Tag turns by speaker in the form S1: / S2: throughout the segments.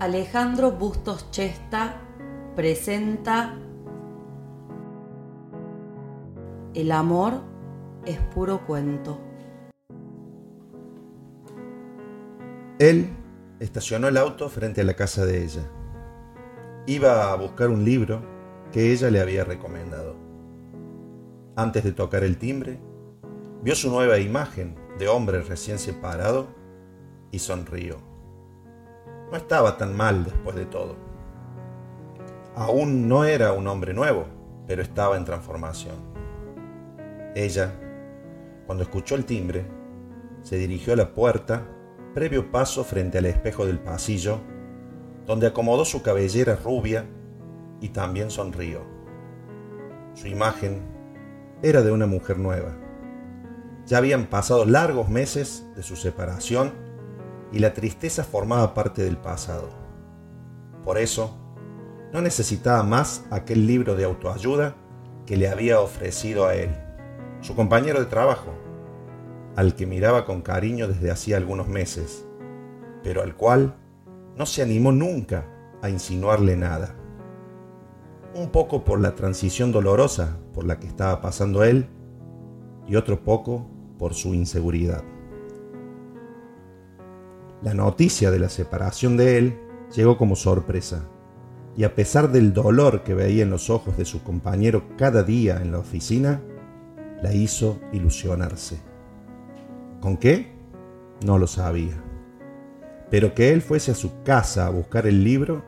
S1: Alejandro Bustos Chesta presenta El amor es puro cuento.
S2: Él estacionó el auto frente a la casa de ella. Iba a buscar un libro que ella le había recomendado. Antes de tocar el timbre, vio su nueva imagen de hombre recién separado y sonrió. No estaba tan mal después de todo. Aún no era un hombre nuevo, pero estaba en transformación. Ella, cuando escuchó el timbre, se dirigió a la puerta, previo paso frente al espejo del pasillo, donde acomodó su cabellera rubia y también sonrió. Su imagen era de una mujer nueva. Ya habían pasado largos meses de su separación y la tristeza formaba parte del pasado. Por eso, no necesitaba más aquel libro de autoayuda que le había ofrecido a él, su compañero de trabajo, al que miraba con cariño desde hacía algunos meses, pero al cual no se animó nunca a insinuarle nada. Un poco por la transición dolorosa por la que estaba pasando él y otro poco por su inseguridad. La noticia de la separación de él llegó como sorpresa, y a pesar del dolor que veía en los ojos de su compañero cada día en la oficina, la hizo ilusionarse. ¿Con qué? No lo sabía. Pero que él fuese a su casa a buscar el libro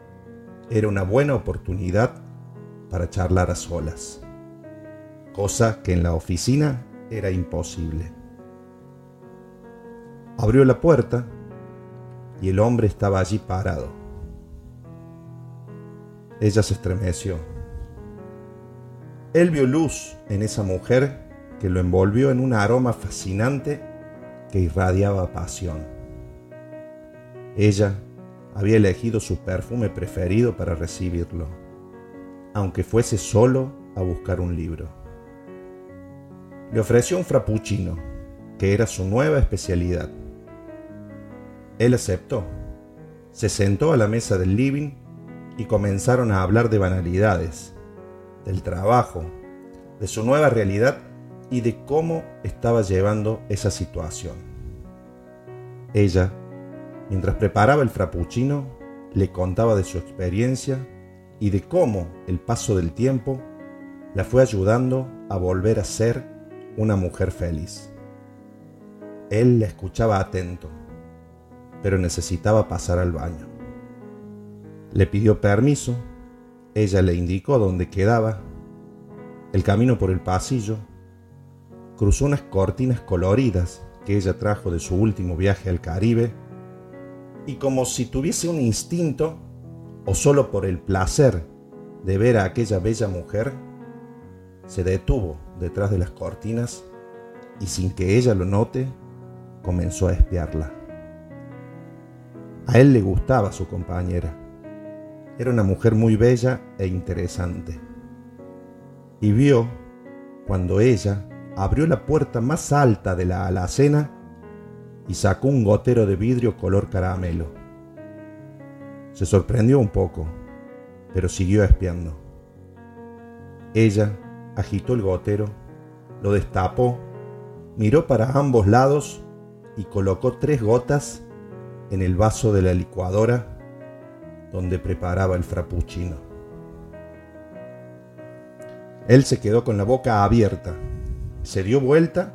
S2: era una buena oportunidad para charlar a solas, cosa que en la oficina era imposible. Abrió la puerta y el hombre estaba allí parado. Ella se estremeció. Él vio luz en esa mujer que lo envolvió en un aroma fascinante que irradiaba pasión. Ella había elegido su perfume preferido para recibirlo, aunque fuese solo a buscar un libro. Le ofreció un frappuccino, que era su nueva especialidad. Él aceptó. Se sentó a la mesa del living y comenzaron a hablar de banalidades, del trabajo, de su nueva realidad y de cómo estaba llevando esa situación. Ella, mientras preparaba el frappuccino, le contaba de su experiencia y de cómo el paso del tiempo la fue ayudando a volver a ser una mujer feliz. Él la escuchaba atento pero necesitaba pasar al baño. Le pidió permiso, ella le indicó dónde quedaba, el camino por el pasillo, cruzó unas cortinas coloridas que ella trajo de su último viaje al Caribe, y como si tuviese un instinto, o solo por el placer de ver a aquella bella mujer, se detuvo detrás de las cortinas y sin que ella lo note, comenzó a espiarla. A él le gustaba su compañera. Era una mujer muy bella e interesante. Y vio cuando ella abrió la puerta más alta de la alacena y sacó un gotero de vidrio color caramelo. Se sorprendió un poco, pero siguió espiando. Ella agitó el gotero, lo destapó, miró para ambos lados y colocó tres gotas en el vaso de la licuadora donde preparaba el frappuccino. Él se quedó con la boca abierta, se dio vuelta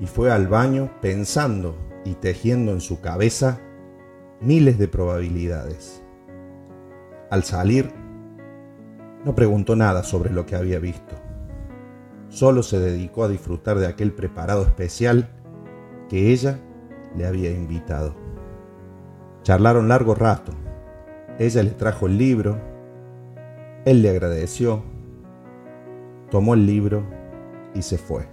S2: y fue al baño pensando y tejiendo en su cabeza miles de probabilidades. Al salir, no preguntó nada sobre lo que había visto. Solo se dedicó a disfrutar de aquel preparado especial que ella le había invitado. Charlaron largo rato. Ella le trajo el libro. Él le agradeció. Tomó el libro y se fue.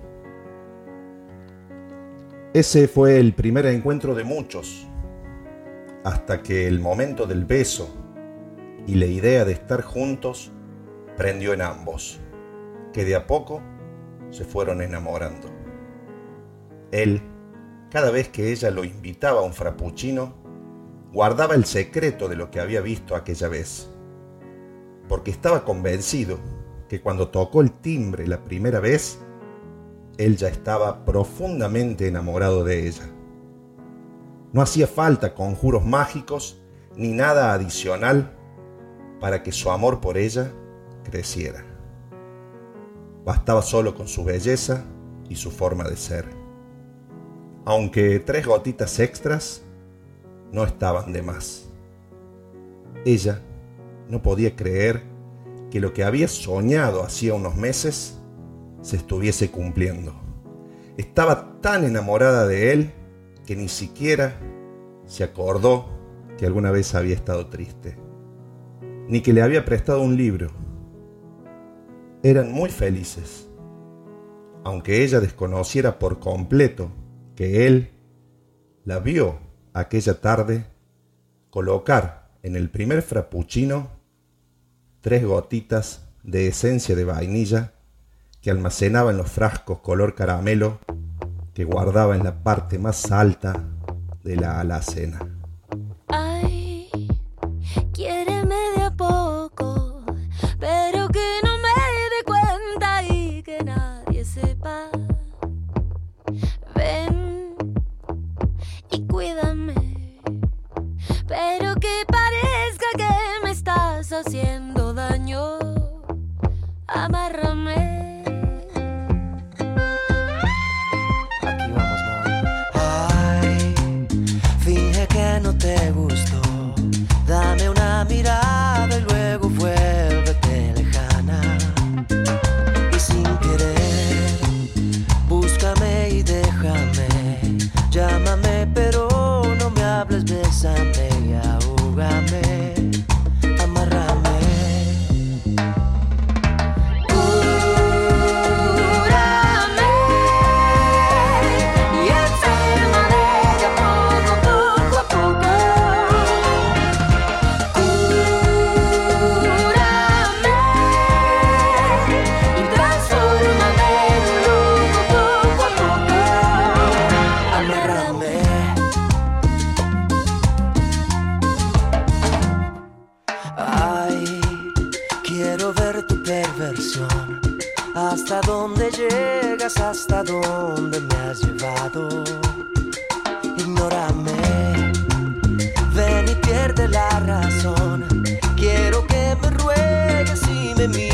S2: Ese fue el primer encuentro de muchos, hasta que el momento del beso y la idea de estar juntos prendió en ambos, que de a poco se fueron enamorando. Él, cada vez que ella lo invitaba a un frappuccino, guardaba el secreto de lo que había visto aquella vez, porque estaba convencido que cuando tocó el timbre la primera vez, él ya estaba profundamente enamorado de ella. No hacía falta conjuros mágicos ni nada adicional para que su amor por ella creciera. Bastaba solo con su belleza y su forma de ser. Aunque tres gotitas extras no estaban de más. Ella no podía creer que lo que había soñado hacía unos meses se estuviese cumpliendo. Estaba tan enamorada de él que ni siquiera se acordó que alguna vez había estado triste, ni que le había prestado un libro. Eran muy felices, aunque ella desconociera por completo que él la vio aquella tarde colocar en el primer frappuccino tres gotitas de esencia de vainilla que almacenaba en los frascos color caramelo que guardaba en la parte más alta de la alacena.
S3: hasta dónde llegas, hasta dónde me has llevado. Ignórame, ven y pierde la razón. Quiero que me ruegues y me mires.